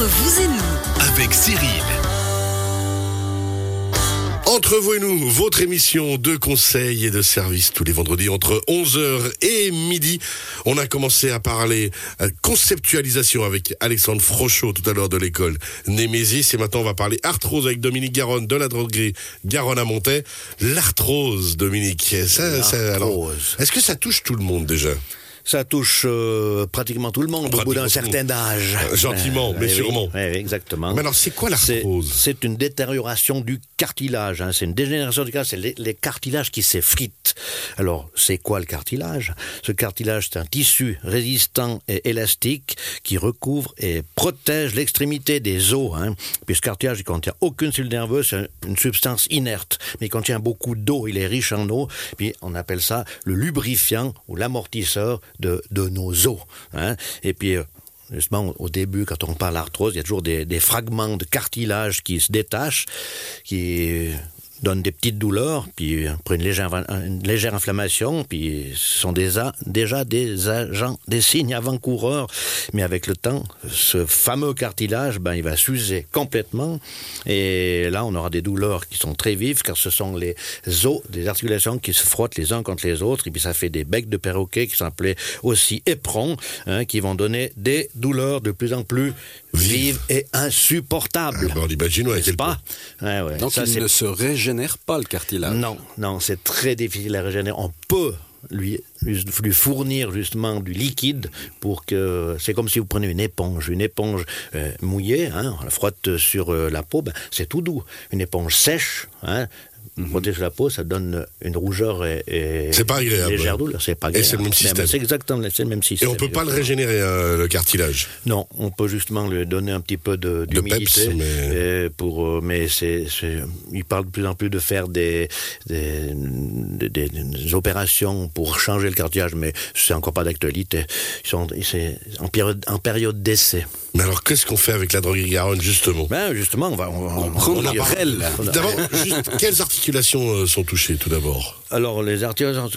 Entre vous et nous, avec Cyril. Entre vous et nous, votre émission de conseils et de services tous les vendredis entre 11h et midi. On a commencé à parler euh, conceptualisation avec Alexandre Frochot tout à l'heure de l'école Némésis et maintenant on va parler arthrose avec Dominique Garonne de la droguerie Garonne à Montaix. L'arthrose, Dominique. Ça, ça, alors, L'arthrose. est-ce que ça touche tout le monde déjà? Ça touche euh, pratiquement tout le monde au bout d'un certain âge. Euh, gentiment, mais oui, sûrement. oui, exactement. Mais alors, c'est quoi l'arthrose C'est une détérioration du cartilage. hein. C'est une dégénération du cartilage. C'est les, les cartilages qui s'effritent. Alors, c'est quoi le cartilage? Ce cartilage, c'est un tissu résistant et élastique qui recouvre et protège l'extrémité des os. Hein. Puis ce cartilage, il contient aucune cellule nerveuse, c'est une substance inerte, mais il contient beaucoup d'eau. Il est riche en eau. Puis on appelle ça le lubrifiant ou l'amortisseur de, nos os. Hein. Et puis euh, Justement, au début, quand on parle d'arthrose, il y a toujours des fragments de cartilage qui se détachent, qui donnent des petites douleurs, puis après une légère, une légère inflammation, puis ce sont déjà des agents, des signes avant-coureurs. Mais avec le temps, ce fameux cartilage, ben, il va s'user complètement. Et là, on aura des douleurs qui sont très vives, car ce sont les os des articulations qui se frottent les uns contre les autres, et puis ça fait des becs de perroquet qui sont appelés aussi éperons, hein, qui vont donner des douleurs de plus en plus vives et insupportables. Ben, On imagine, ouais, N'est-ce quel pas Ouais, ouais. Donc Ça, il c'est- ne se régénère pas le cartilage. non, non, c'est très difficile à régénérer. On peut lui, lui, lui fournir justement du liquide pour que c'est comme si vous prenez une éponge, une éponge euh, mouillée, hein, on la frotte sur euh, la peau, ben, c'est tout doux. Une éponge sèche, hein, frotter sur la peau, ça donne une rougeur et, et. C'est pas agréable. légère douleur. C'est pas Et agréable. c'est le même système. C'est exactement le même Et système. on peut pas le régénérer, hein, le cartilage. Non, on peut justement lui donner un petit peu de De d'humidité. peps, mais- euh, pour, euh, mais c'est, il parle de plus en plus de faire des, des, des- des- des opérations pour changer le cartilage, mais c'est encore pas d'actualité. Ils sont, c'est en période, en période d'essai. Mais alors, qu'est-ce qu'on fait avec la droguerie Garonne, justement? Ben, justement, on va, on, on, prend on la D'abord, quelles articulations euh, sont touchées, tout d'abord? Alors, les articulations,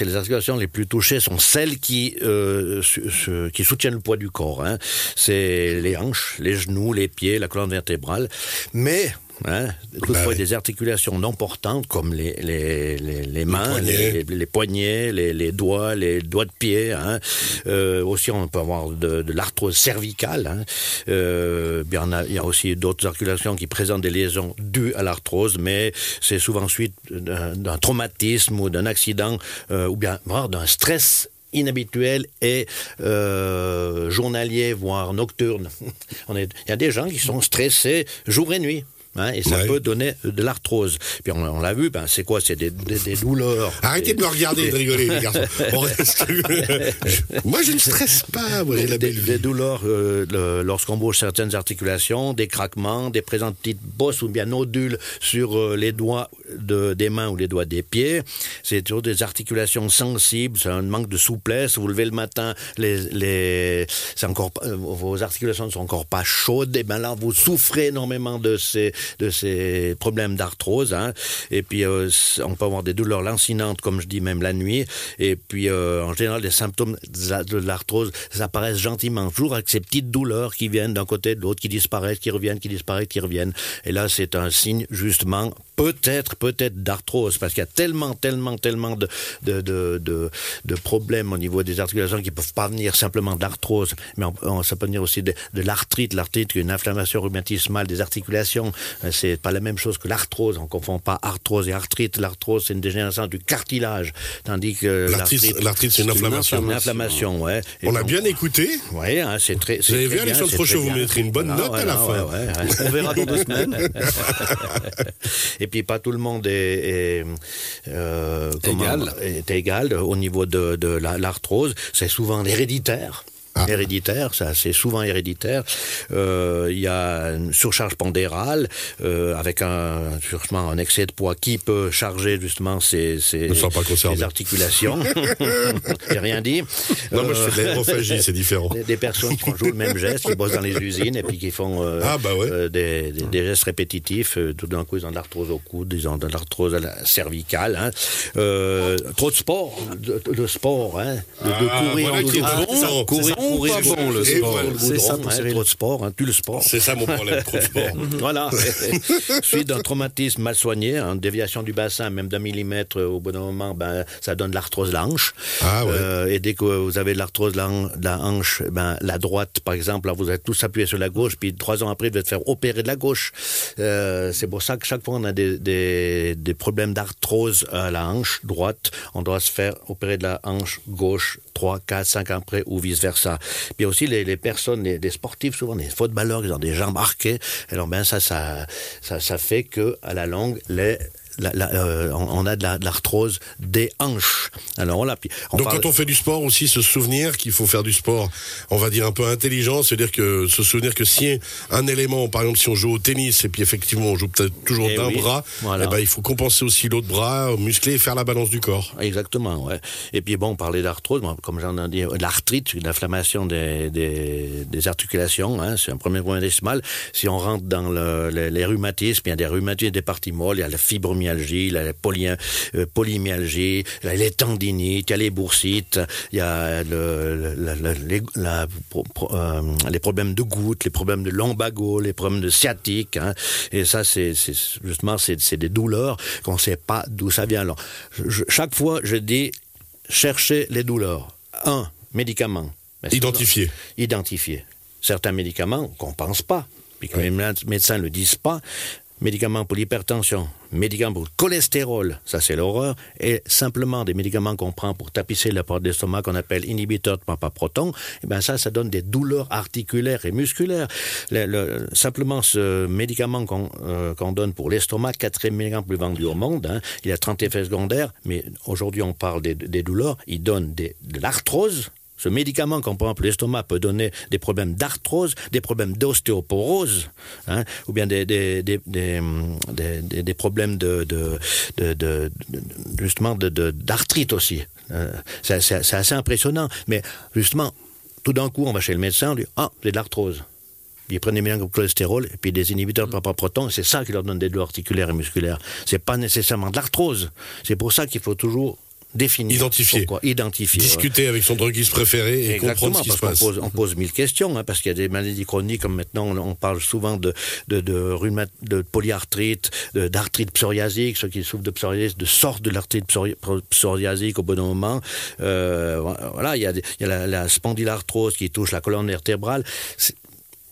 les articulations les plus touchées sont celles qui, euh, su- su- qui soutiennent le poids du corps. Hein. C'est les hanches, les genoux, les pieds, la colonne vertébrale. Mais, hein, toutefois, Bah oui. des articulations non portantes comme les, les, les, les mains, les, les poignets, les, doigts, les doigts de pied. Hein. Euh, aussi, on peut avoir de, de l'arthrose cervicale. Hein. Euh, a- il y a aussi d'autres articulations qui présentent des lésions dues à l'arthrose, mais c'est souvent suite d'un traumatisme ou d'un accident euh, ou bien voire d'un stress inhabituel et euh, journalier, voire nocturne. Il y a des gens qui sont stressés jour et nuit. Hein, et ça Ouais. peut donner de l'arthrose. Puis on, on l'a vu, ben, c'est quoi? C'est des, des- des douleurs. Arrêtez de me regarder et de rigoler, les garçons. Reste- Moi, je ne stresse pas, moi, la des, belle des douleurs euh, lorsqu'on bouge certaines articulations, des craquements, des présences de petites bosses ou bien nodules sur euh, les doigts de, des mains ou les doigts des pieds. C'est toujours des articulations sensibles, c'est un manque de souplesse. Vous levez le matin, les, les, c'est encore, euh, vos articulations ne sont encore pas chaudes, et ben là vous souffrez énormément de ces, de ces problèmes d'arthrose. Hein. Et puis euh, on peut avoir des douleurs lancinantes, comme je dis même la nuit. Et puis euh, en général, les symptômes de la- de l'arthrose apparaissent gentiment, toujours avec ces petites douleurs qui viennent d'un côté de l'autre, qui disparaissent, qui reviennent, qui disparaissent, qui reviennent. Et là, c'est un signe justement peut-être, peut-être d'arthrose, parce qu'il y a tellement, tellement, tellement de, de, de, de, de problèmes au niveau des articulations qui peuvent pas venir simplement d'arthrose, mais on- on- ça peut venir aussi de, de l'arthrite, l'arthrite, une inflammation rhumatismale des articulations. Euh, C'est pas la même chose que l'arthrose. On confond pas arthrose et arthrite. L'arthrose, c'est une dégénération du cartilage, tandis que L'arthrite, c'est une inflammation. une inflammation, ouais. Et On a donc- bien écouté. Ouais, hein, c'est très. Vous avez vu, Alexandre Frochot, vous mettrez une bonne note à la fin. On verra dans deux semaines. Et puis pas tout le monde est, est, euh, comment- Égal. est égal au niveau de, de la- l'arthrose. C'est souvent héréditaire. Ah. Héréditaire, ça c'est souvent héréditaire. Euh, Il y a une surcharge pondérale euh, avec un justement un excès de poids qui peut charger justement ces, concerné. ces articulations. J'ai rien dit. Non, moi, je Euh, fais de l'aérophagie, c'est différent. des, des personnes qui font toujours le même geste, qui bossent dans les usines et puis qui font euh, Ah, bah ouais. euh, des, des- des gestes répétitifs. euh, tout d'un coup, ils ont de l'arthrose au coude, ils ont de l'arthrose la cervicale. Hein. Euh, trop de sport, de, de sport, hein, de, de Ah, courir, voilà en douce. Bon, Ça, c'est courir, bon, bon, pas c'est- bon, le sport. voilà. C'est ça, hein, pour trop de sport, hein, tu le sport. C'est ça mon problème, trop de sport. Voilà. Suite d'un traumatisme mal soigné, une déviation du bassin, même d'un millimètre au bon moment, ben, ça donne de l'arthrose de la hanche. Ah ouais. Euh, et dès que vous avez de l'arthrose de la, hanche, ben, la droite, par exemple, là, vous êtes tous appuyés sur la gauche, puis trois ans après, vous êtes faire opérer de la gauche. Euh, c'est pour ça que chaque fois on a des, des, des problèmes d'arthrose à la hanche droite, on doit se faire opérer de la hanche gauche 3, 4, 5 ans après ou vice-versa. Puis aussi les, personnes, les, les sportifs, souvent les footballeurs, ils ont des jambes arquées. Alors ben ça, ça, ça, ça fait que à la longue, les, la- la- euh, on a de la- de l'arthrose des hanches. Alors. Puis on Donc parle- quand on fait du sport aussi, se souvenir qu'il faut faire du sport, on va dire un peu intelligent, c'est-à-dire que se souvenir que si un élément, par exemple si on joue au tennis et puis effectivement on joue peut-être toujours Eh d'un oui, bras, voilà. eh ben, il faut compenser aussi l'autre bras, muscler et faire la balance du corps. Exactement, ouais. Et puis bon, on parlait d'arthrose, comme j'en ai dit, l'arthrite, l'inflammation des, des, des articulations, hein, c'est un premier point décimal. Si on rentre dans le, les, les rhumatismes, il y a des rhumatismes des parties molles, il y a la fibromyalgie, a la poly, euh, polymyalgie, les tendinites, il y a les boursites, il y a le, le- le- les, la- pro- pro- euh, les problèmes de goutte, les problèmes de lombago, les problèmes de sciatique. Hein, et ça, c'est justement, c'est des douleurs qu'on ne sait pas d'où ça vient. Alors, je- chaque fois, je dis cherchez les douleurs. Un, médicament. Mais c'est- Identifier. Identifier. Certains médicaments qu'on ne pense pas, puis que les mé- médecins ne le disent pas. Médicaments pour l'hypertension, médicaments pour le cholestérol, ça c'est l'horreur, et simplement des médicaments qu'on prend pour tapisser la porte d'estomac qu'on appelle inhibiteurs de papa proton, et ben ça, ça donne des douleurs articulaires et musculaires. Le- le- simplement ce médicament qu'on euh, qu'on donne pour l'estomac, quatrième médicament plus vendu au monde, hein, il a 30 effets secondaires, mais aujourd'hui on parle des, douleurs, il donne de l'arthrose, ce médicament qu'on prend pour l'estomac peut donner des problèmes d'arthrose, des problèmes d'ostéoporose, hein, ou bien des, des, des, des, hum, problèmes de, de, de, de- de- justement de- de- d'arthrite aussi. Euh, c'est, assez impressionnant. Mais justement, tout d'un coup, on va chez le médecin, on dit Ah, c'est de l'arthrose. Ils prennent des médicaments comme le cholestérol et puis des inhibiteurs de papa proton, c'est ça qui leur donne des douleurs articulaires et musculaires. C'est pas nécessairement de l'arthrose. C'est pour ça qu'il faut toujours définir. Identifier. Pourquoi Identifier. ouais. Discuter avec son droguiste préféré et comprendre ce qui se passe. qu'on pose, on pose mille questions, hein, parce qu'il y a des maladies chroniques, comme maintenant on, on parle souvent de, de, de, rhumat- de polyarthrite, d'arthrite psoriasique, ceux qui souffrent de psoriasis, de sorte de l'arthrite psori- psoriasique au bon moment. Euh, voilà, il y a, des- il y a la, la spondylarthrose qui touche la colonne vertébrale.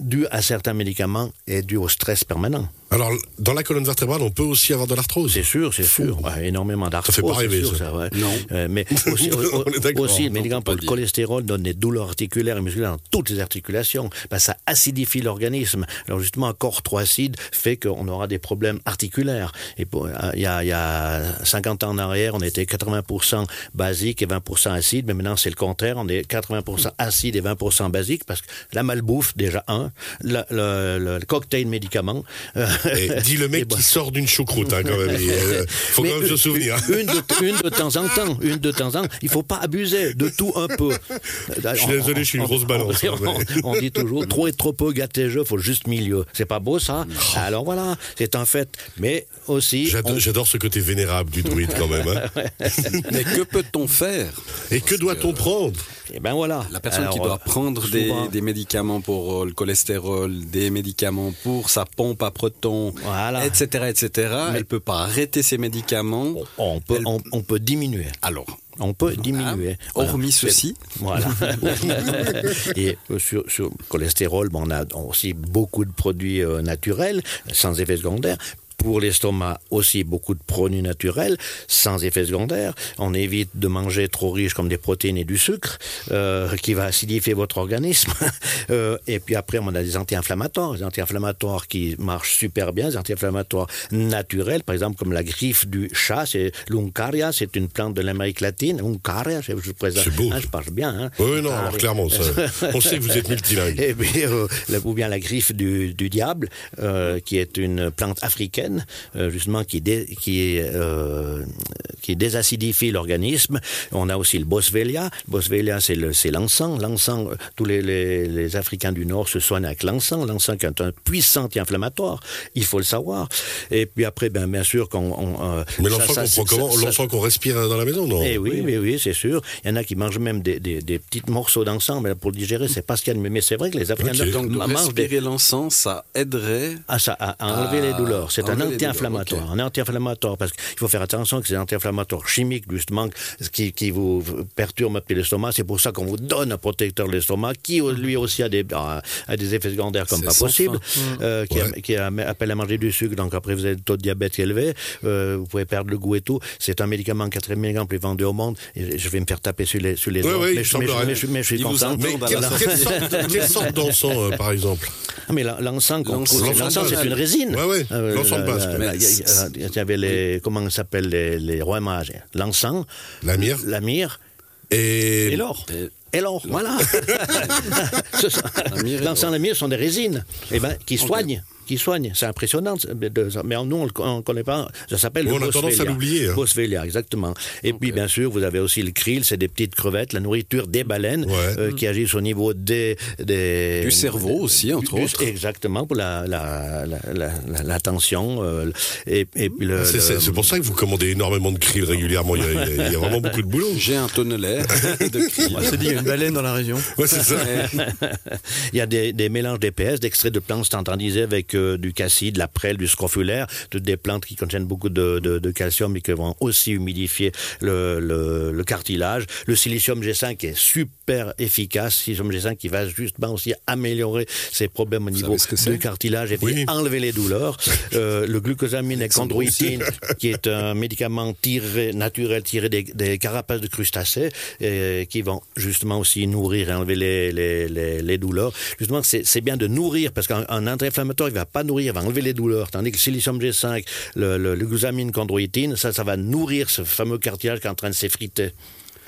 Dû à certains médicaments et dû au stress permanent. Alors, dans la colonne vertébrale, on peut aussi avoir de l'arthrose. C'est sûr, c'est sûr. Ouais, énormément d'arthrose. fait pas rêver, sûr, ça. ouais. Non. Euh, mais aussi, au- On est d'accord. aussi le Non, cholestérol donne des douleurs articulaires et musculaires dans toutes les articulations. Ben, ça acidifie l'organisme. Alors justement, un corps trop acide fait qu'on aura des problèmes articulaires. Et pour- il y, a, il y a 50 ans en arrière, on était 80% basique et 20% acide, mais maintenant c'est le contraire. On est 80% acide et 20% basique parce que la malbouffe, déjà un, le, le- le cocktail médicaments. euh, Et dis le mec et qui sort d'une choucroute, hein, quand même. Il euh, faut Mais quand même se souvenir. Une de, une de temps en temps, une de temps en temps. Il faut pas abuser de tout un peu. Je suis désolé, je suis une grosse balance, hein, On, mais- on dit toujours trop et trop peu gâté jeu, faut juste milieu. C'est pas beau ça? Alors voilà, c'est un fait. Mais aussi, J'adore, on- ce côté vénérable du druide quand même. hein. Mais que peut-on faire? Et que doit-on prendre? Eh ben voilà. La personne qui doit prendre souvent- des médicaments pour euh, le cholestérol, des médicaments pour sa pompe à protons, Voilà. etc., etc., elle peut pas arrêter ses médicaments. on peut, on, on peut diminuer. Alors, On peut diminuer. Ah, hormis ceci. Voilà. Et euh, sur, sur le cholestérol, bon, on a aussi beaucoup de produits euh, naturels, sans effet secondaire. Pour l'estomac, aussi beaucoup de produits naturels, sans effet secondaire. On évite de manger trop riche comme des protéines et du sucre, euh, qui va acidifier votre organisme. Euh, et puis après, on a des anti-inflammatoires, des anti-inflammatoires qui marchent super bien, des anti-inflammatoires naturels, par exemple comme la griffe du chat, c'est l'uncaria, c'est une plante de l'Amérique latine. Uncaria, je vous présente. C'est beau. Hein, je parle bien. Hein. Oui, non, Ah, alors clairement, ça, on sait que vous êtes multilingue. Et puis, euh, ou bien la griffe du, du diable, qui est une plante africaine euh, justement, qui, dé, qui, euh, qui désacidifie l'organisme. On a aussi le Boswellia. Le Boswellia, c'est l'encens. L'encens, tous les, les, les, Africains du Nord se soignent avec l'encens. L'encens qui est un puissant anti-inflammatoire, il faut le savoir. Et puis après, ben, bien sûr, qu'on... On, euh, Mais l'encens qu'on comment? L'encens qu'on respire dans la maison, non? Eh oui, oui, oui, c'est sûr. Il y en a qui mangent même des, des, des petits morceaux d'encens, mais pour le digérer, c'est pas ce qu'il y a de Mais c'est vrai que les Africains okay. Donc, respirer des... l'encens, ça aiderait à, ça, à, à enlever les douleurs. C'est un anti-inflammatoire. Okay. Un anti-inflammatoire, parce qu'il faut faire attention que c'est un anti-inflammatoire chimique, justement, qui, qui vous perturbe un peu l'estomac. C'est pour ça qu'on vous donne un protecteur de l'estomac, qui lui aussi a des, a, des effets secondaires comme pas possible, euh, qui, ouais. a, qui a, appelle à manger du sucre, donc après vous avez le taux de diabète élevé, euh, vous pouvez perdre le goût et tout. C'est un médicament 4 mg plus vendu au monde, et je vais me faire taper sur les, sur les ouais, doigts. Ouais, mais, je, mais, je, mais, je suis content. Mais quelle, quelle sorte, quelle sorte d'encens, euh, par exemple? Ah, mais l'encens c'est une résine. Ouais, ouais. Euh, Il y, y, avait les, comment s'appelle les, les rois mages? L'encens. La myrrhe. La myrrhe. Et, et l'or. Et l'or, voilà. L'encens et la myrrhe sont des résines eh ben, qui soignent. Qui soigne. C'est impressionnant. Mais nous, on ne connaît pas. Ça s'appelle le On a tendance à l'oublier. Hein. Exactement. Et okay. puis, bien sûr, vous avez aussi le krill, c'est des petites crevettes, la nourriture des baleines ouais. euh, qui agissent au niveau des. des du cerveau aussi, entre du, autres. Exactement, pour la, la, la, la, la tension. Euh, et, et puis le, c'est pour ça que vous commandez énormément de krill régulièrement. Il y, a, il y a, vraiment beaucoup de boulot. J'ai un tonnelet de krill. On s'est dit, il y a une baleine dans la région. Ouais, c'est ça. il y a des, des mélanges d'épaisse, d'extraits de plantes standardisés avec du cassis, de la prêle, du scrofulaire, toutes des plantes qui contiennent beaucoup de, calcium et qui vont aussi humidifier le, cartilage. Le silicium G5 est super efficace, silicium G5 qui va justement aussi améliorer ces problèmes au niveau du cartilage et puis oui. enlever les douleurs. euh, le glucosamine et chondroïtine, qui est un médicament tiré, naturel tiré des, des carapaces de crustacés, et, qui vont justement aussi nourrir et enlever les, les, les, les douleurs. Justement, c'est bien de nourrir, parce qu'un anti-inflammatoire, il ne va pas nourrir, il va enlever les douleurs, tandis que silicium G5, le, le, le glucosamine, chondroïtine, ça, ça va nourrir ce fameux cartilage qui est en train de s'effriter.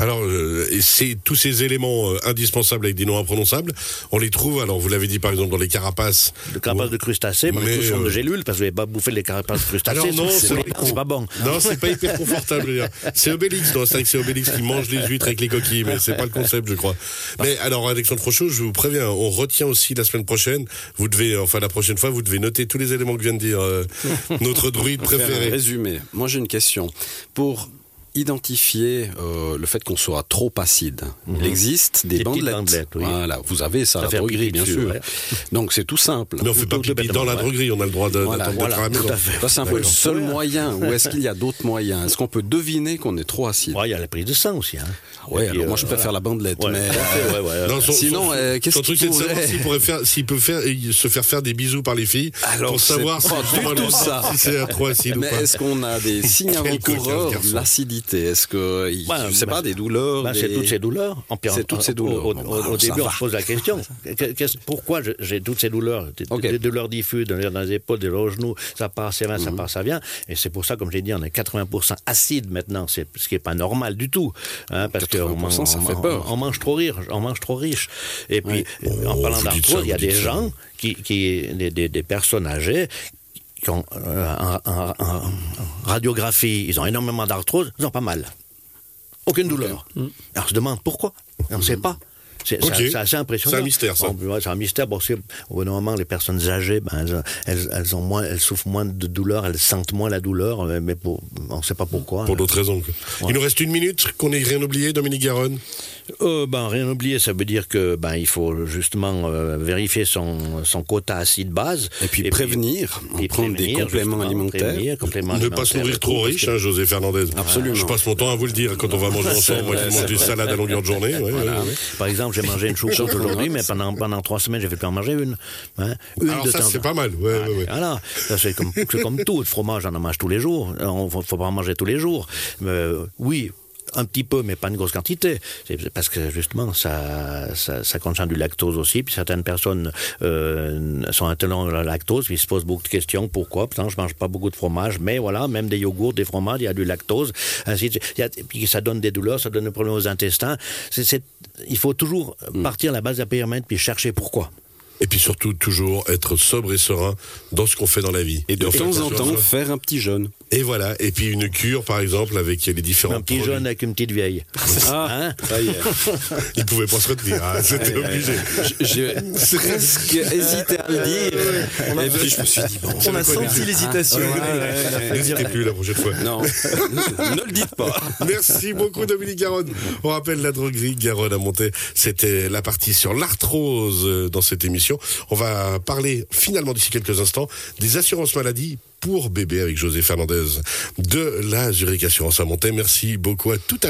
Alors, euh, c'est tous ces éléments euh, indispensables avec des noms imprononçables, on les trouve, alors vous l'avez dit par exemple dans les carapaces. Les carapaces ou... de crustacés, mais, mais euh... de gélules, parce que vous n'avez pas bouffé les carapaces de crustacés. Alors non, c'est pas, pas, bon. Non, c'est pas hyper confortable. c'est Obélix, non, c'est c'est Obélix qui mange les huîtres avec les coquilles, mais c'est pas le concept, je crois. Mais alors, Alexandre Frochot, je vous préviens, on retient aussi la semaine prochaine, vous devez, enfin la prochaine fois, vous devez noter tous les éléments que vient de dire euh, notre druide préféré. Résumé. Moi j'ai une question. Pour identifier euh, le fait qu'on soit trop acide. Mm -hmm. Il existe des, des bandelettes. bandelettes oui. Voilà, vous avez ça, la droguerie, bien sûr. Ouais. Donc c'est tout simple. Mais on fait pas pipi dans la droguerie, on a le droit de voilà, voilà, tout à fait. C'est un peu le seul moyen. Ou est-ce qu'il y a d'autres moyens? Est-ce qu'on peut deviner qu'on est trop acide? Il y a la prise de sang aussi. Hein. Oui, alors euh, moi je préfère la bandelette. Mais euh, non, son, sinon, euh, qu'est-ce qu'il pourrait... savoir s'il peut faire, se faire faire des bisous par les filles alors, pour savoir si, du tout ça. si c'est trop acide mais ou pas. est-ce qu'on a des signes avant-coureurs de l'acidité? Est-ce que il, bah, je sais bah, pas des douleurs bah, des... c'est toutes ces douleurs c'est toutes ces douleurs au, au, au début on se pose la question pourquoi j'ai toutes ces douleurs? Des, okay. des douleurs diffuses dans les épaules des genoux ça part ça vient mm -hmm. ça part ça vient et c'est pour ça comme j'ai dit on est 80% acide maintenant c'est ce qui est pas normal du tout hein, parce que on, on, ça fait peur. on, on mange trop riche on mange trop riche et puis oui. en oh, parlant d'arthrose il y a des gens qui, qui des, des, des personnes âgées qui ont euh, en, en, en, radiographie, ils ont énormément d'arthrose, ils ont pas mal. Aucune douleur. Okay. Mm. Alors on se demande pourquoi. On ne sait pas. C'est okay. assez impressionnant. C'est un mystère, ça. C'est un mystère. Bon, au bout d'un moment, les personnes âgées, ben, elles, elles, elles, ont moins, elles souffrent moins de douleur, elles sentent moins la douleur, mais pour, on ne sait pas pourquoi. Pour d'autres raisons. Ouais. Il nous reste une minute, qu'on n'ait rien oublié, Dominique Garonne euh, ben, rien oublier, ça veut dire que ben, il faut justement euh, vérifier son, son quota acide base. Et puis et prévenir, puis, prendre des compléments alimentaires. Prévenir, compléments ne pas se nourrir trop riche, hein, José Fernandez. Absolument. Je passe mon temps à vous le dire quand on va manger ensemble. Moi qui mange des salades à longueur de journée. Ouais, voilà. ouais, Par exemple, j'ai mangé une choucroute aujourd'hui, mais pendant, pendant trois semaines, j'ai fait en manger une. Hein. une Alors de ça, c'est pas mal. Ouais, ah, ouais, voilà. C'est comme, comme tout. Le fromage, on en mange tous les jours. Il ne faut pas en manger tous les jours. Mais, oui, un petit peu, mais pas une grosse quantité. C'est parce que justement, ça, ça, ça contient du lactose aussi. Puis certaines personnes euh, sont intolérantes à la lactose, puis ils se posent beaucoup de questions. Pourquoi? Pourtant, je mange pas beaucoup de fromage, mais voilà, même des yogourts, des fromages, il y a du lactose. Ainsi, il y a, puis ça donne des douleurs, ça donne des problèmes aux intestins. C est, c est, il faut toujours mm. partir à la base de la pyramide puis chercher pourquoi. Et puis surtout, toujours être sobre et serein dans ce qu'on fait dans la vie. Et de temps en temps, faire un petit jeûne. Et voilà. Et puis une cure, par exemple, avec les différents Un petit produits. jeune avec une petite vieille. Hein y est. Il pouvait pas se retenir. hein, C'était obligé. J'ai presque hésité à le dire. Et puis je me suis dit, bon, On a senti l'hésitation. N'hésitez plus la prochaine fois. non, ne le dites pas. Merci beaucoup Dominique Garonne. On rappelle la droguerie Garonne à monter. C'était la partie sur l'arthrose euh, dans cette émission. On va parler finalement d'ici quelques instants des assurances maladie pour bébé avec José Fernandez de la Zurich Assurance à monter. Merci beaucoup à tout à l'heure.